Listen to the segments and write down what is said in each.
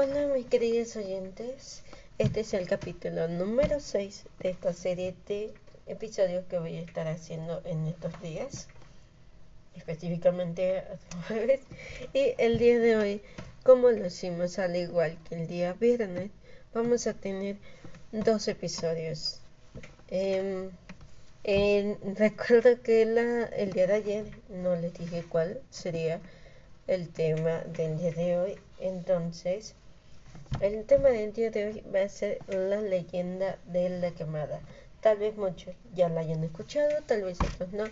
Hola mis queridos oyentes, este es el capítulo número 6 de esta serie de episodios que voy a estar haciendo en estos días, específicamente jueves. Y el día de hoy, como lo hicimos al igual que el día viernes, vamos a tener dos episodios. Em, recuerdo que el día de ayer no les dije cuál sería el tema del día de hoy, entonces el tema del día de hoy va a ser la leyenda de la quemada. Tal vez muchos ya la hayan escuchado, tal vez otros no.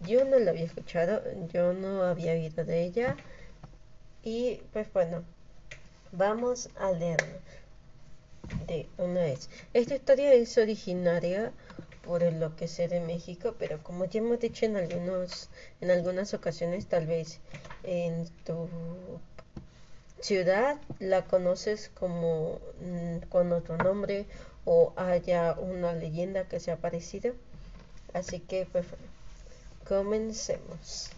Yo no la había escuchado, yo no había oído de ella. Y pues bueno, vamos a leerla de una vez. Esta historia es originaria por lo que sé de México, pero como ya hemos dicho en algunos en algunas ocasiones, tal vez en tu ciudad la conoces como mm, con otro nombre o haya una leyenda que sea parecida. Así que pues comencemos.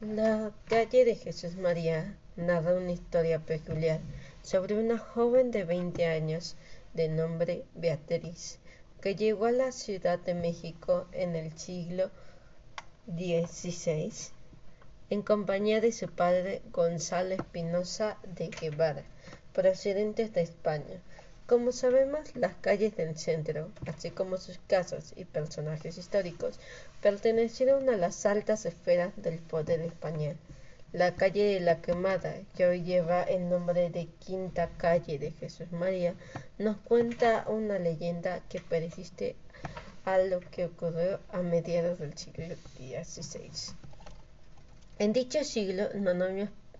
La calle de Jesús María narra una historia peculiar sobre una joven de 20 años de nombre Beatriz que llegó a la Ciudad de México en el siglo XVI en compañía de su padre Gonzalo Espinosa de Guevara, procedentes de España. Como sabemos, las calles del centro, así como sus casas y personajes históricos, pertenecieron a las altas esferas del poder español. La calle de la Quemada, que hoy lleva el nombre de Quinta Calle de Jesús María, nos cuenta una leyenda que persiste a lo que ocurrió a mediados del siglo XVI. En dicho siglo,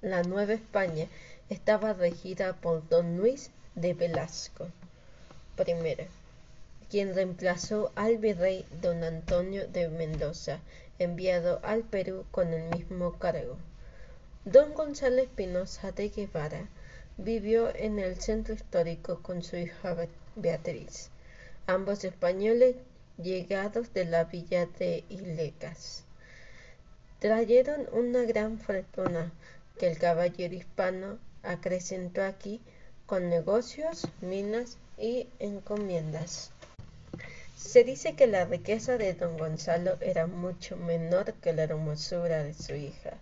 la Nueva España estaba regida por don Luis de Velasco I, quien reemplazó al virrey don Antonio de Mendoza, enviado al Perú con el mismo cargo. Don Gonzalo Espinosa de Guevara vivió en el centro histórico con su hija Beatriz, ambos españoles llegados de la villa de Ilecas trajeron una gran fortuna que el caballero hispano acrecentó aquí con negocios, minas y encomiendas. Se dice que la riqueza de don Gonzalo era mucho menor que la hermosura de su hija.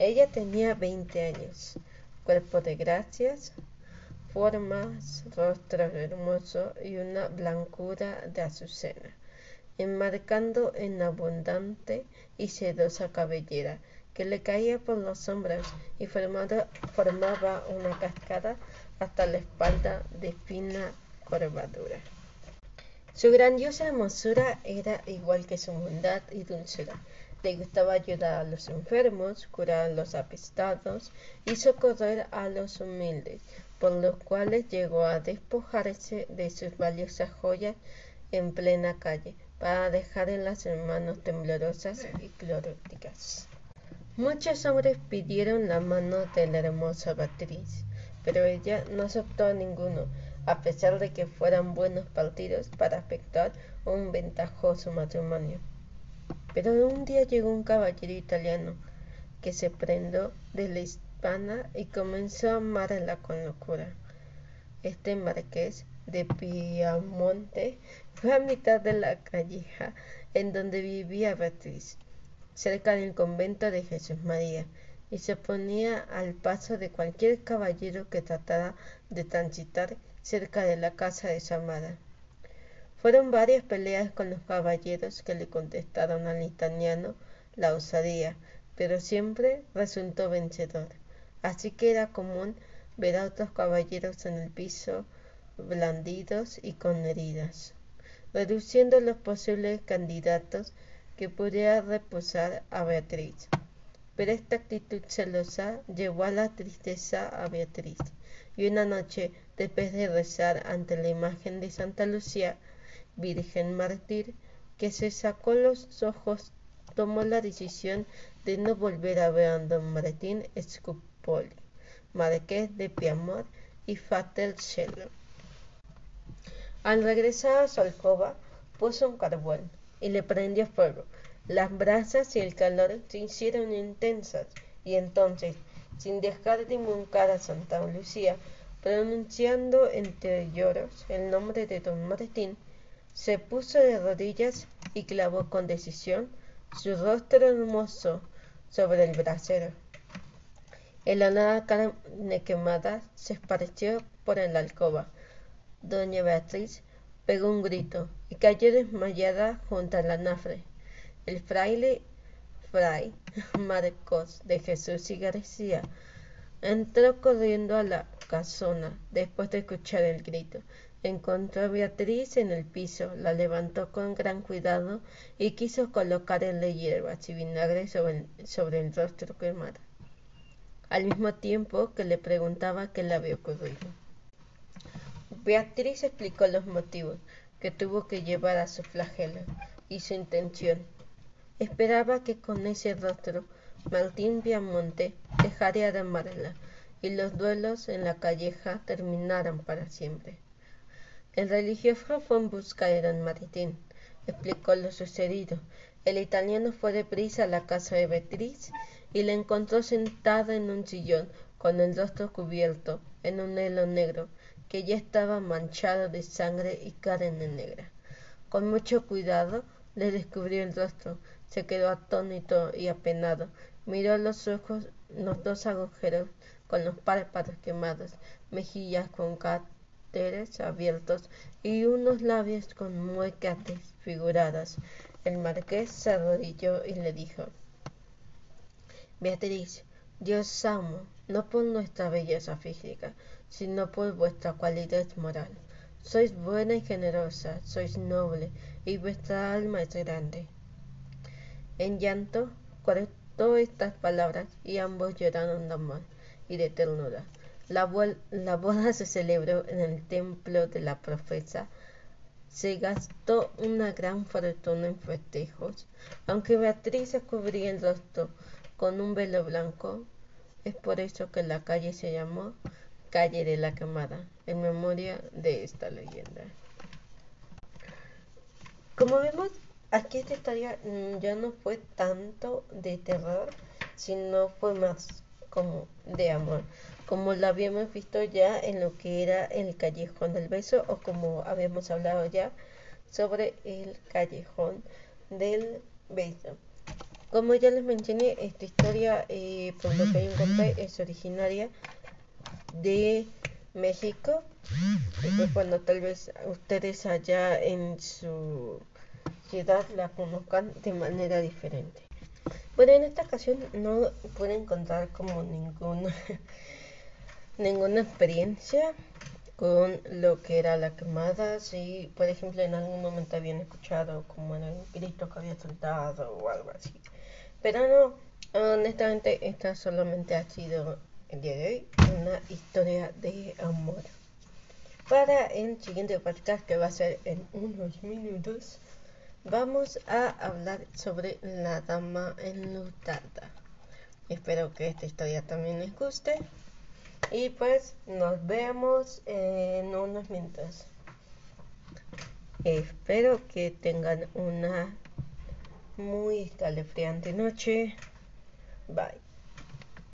Ella tenía veinte años, cuerpo de gracias, formas, rostro hermoso y una blancura de azucena enmarcando en abundante y sedosa cabellera que le caía por los hombros y formaba una cascada hasta la espalda de fina curvadura. Su grandiosa hermosura era igual que su bondad y dulzura. Le gustaba ayudar a los enfermos, curar a los apestados y socorrer a los humildes, por los cuales llegó a despojarse de sus valiosas joyas en plena calle, para dejar en las manos temblorosas y cloróticas. Muchos hombres pidieron la mano de la hermosa Beatriz, pero ella no aceptó a ninguno, a pesar de que fueran buenos partidos para afectar un ventajoso matrimonio. Pero un día llegó un caballero italiano que se prendó de la hispana y comenzó a amarla con locura. Este marqués de Piamonte fue a mitad de la calleja en donde vivía Beatriz, cerca del convento de Jesús María, y se ponía al paso de cualquier caballero que tratara de transitar cerca de la casa de su amada. Fueron varias peleas con los caballeros que le contestaron al italiano la osadía, pero siempre resultó vencedor. Así que era común ver a otros caballeros en el piso blandidos y con heridas, reduciendo los posibles candidatos que pudiera reposar a Beatriz. Pero esta actitud celosa llevó a la tristeza a Beatriz, y una noche, después de rezar ante la imagen de Santa Lucía, Virgen Mártir, que se sacó los ojos, tomó la decisión de no volver a ver a don Martín Scupoli, marqués de Piamor y Cielo. Al regresar a su alcoba, puso un carbón y le prendió fuego. Las brasas y el calor se hicieron intensas y entonces, sin dejar de invocar a Santa Lucía, pronunciando entre lloros el nombre de don Martín, se puso de rodillas y clavó con decisión su rostro hermoso sobre el brasero. En la nada carne quemada se esparció por la alcoba. Doña Beatriz pegó un grito y cayó desmayada junto al anafre. El fraile fray Marcos de Jesús y García entró corriendo a la casona después de escuchar el grito. Encontró a Beatriz en el piso, la levantó con gran cuidado y quiso colocarle hierbas y vinagre sobre el, sobre el rostro quemado al mismo tiempo que le preguntaba qué le había ocurrido. Beatriz explicó los motivos que tuvo que llevar a su flagelo y su intención. Esperaba que con ese rostro Martín Viamonte dejaría de amarla y los duelos en la calleja terminaran para siempre. El religioso fue en busca de don Martín, explicó lo sucedido. El italiano fue deprisa a la casa de Beatriz y la encontró sentada en un sillón con el rostro cubierto en un hilo negro que ya estaba manchado de sangre y carne negra. Con mucho cuidado le descubrió el rostro, se quedó atónito y apenado, miró los ojos, los dos agujeros con los párpados quemados, mejillas con cáteres abiertos y unos labios con muecas desfiguradas. El marqués se arrodilló y le dijo Beatriz, yo os amo, no por nuestra belleza física, sino por vuestra cualidad moral. Sois buena y generosa, sois noble, y vuestra alma es grande. En llanto cortó estas palabras y ambos lloraron de amor y de ternura. La, la boda se celebró en el templo de la profesa. Se gastó una gran fortuna en festejos, aunque Beatriz se cubría el rostro con un velo blanco. Es por eso que la calle se llamó Calle de la Quemada, en memoria de esta leyenda. Como vemos, aquí esta historia mm, ya no fue tanto de terror, sino fue más como de amor, como lo habíamos visto ya en lo que era el callejón del beso o como habíamos hablado ya sobre el callejón del beso. Como ya les mencioné, esta historia, eh, por lo que yo encontré, es originaria de México. Y pues bueno, tal vez ustedes allá en su ciudad la conozcan de manera diferente. Bueno, en esta ocasión no pude encontrar como ninguna, ninguna experiencia con lo que era la quemada. Si, por ejemplo, en algún momento habían escuchado como el grito que había soltado o algo así. Pero no, honestamente esta solamente ha sido el día de hoy una historia de amor. Para el siguiente podcast que va a ser en unos minutos, vamos a hablar sobre la dama enlutada. Espero que esta historia también les guste. Y pues nos vemos en unos minutos. Espero que tengan una muy escalofriante noche. Bye.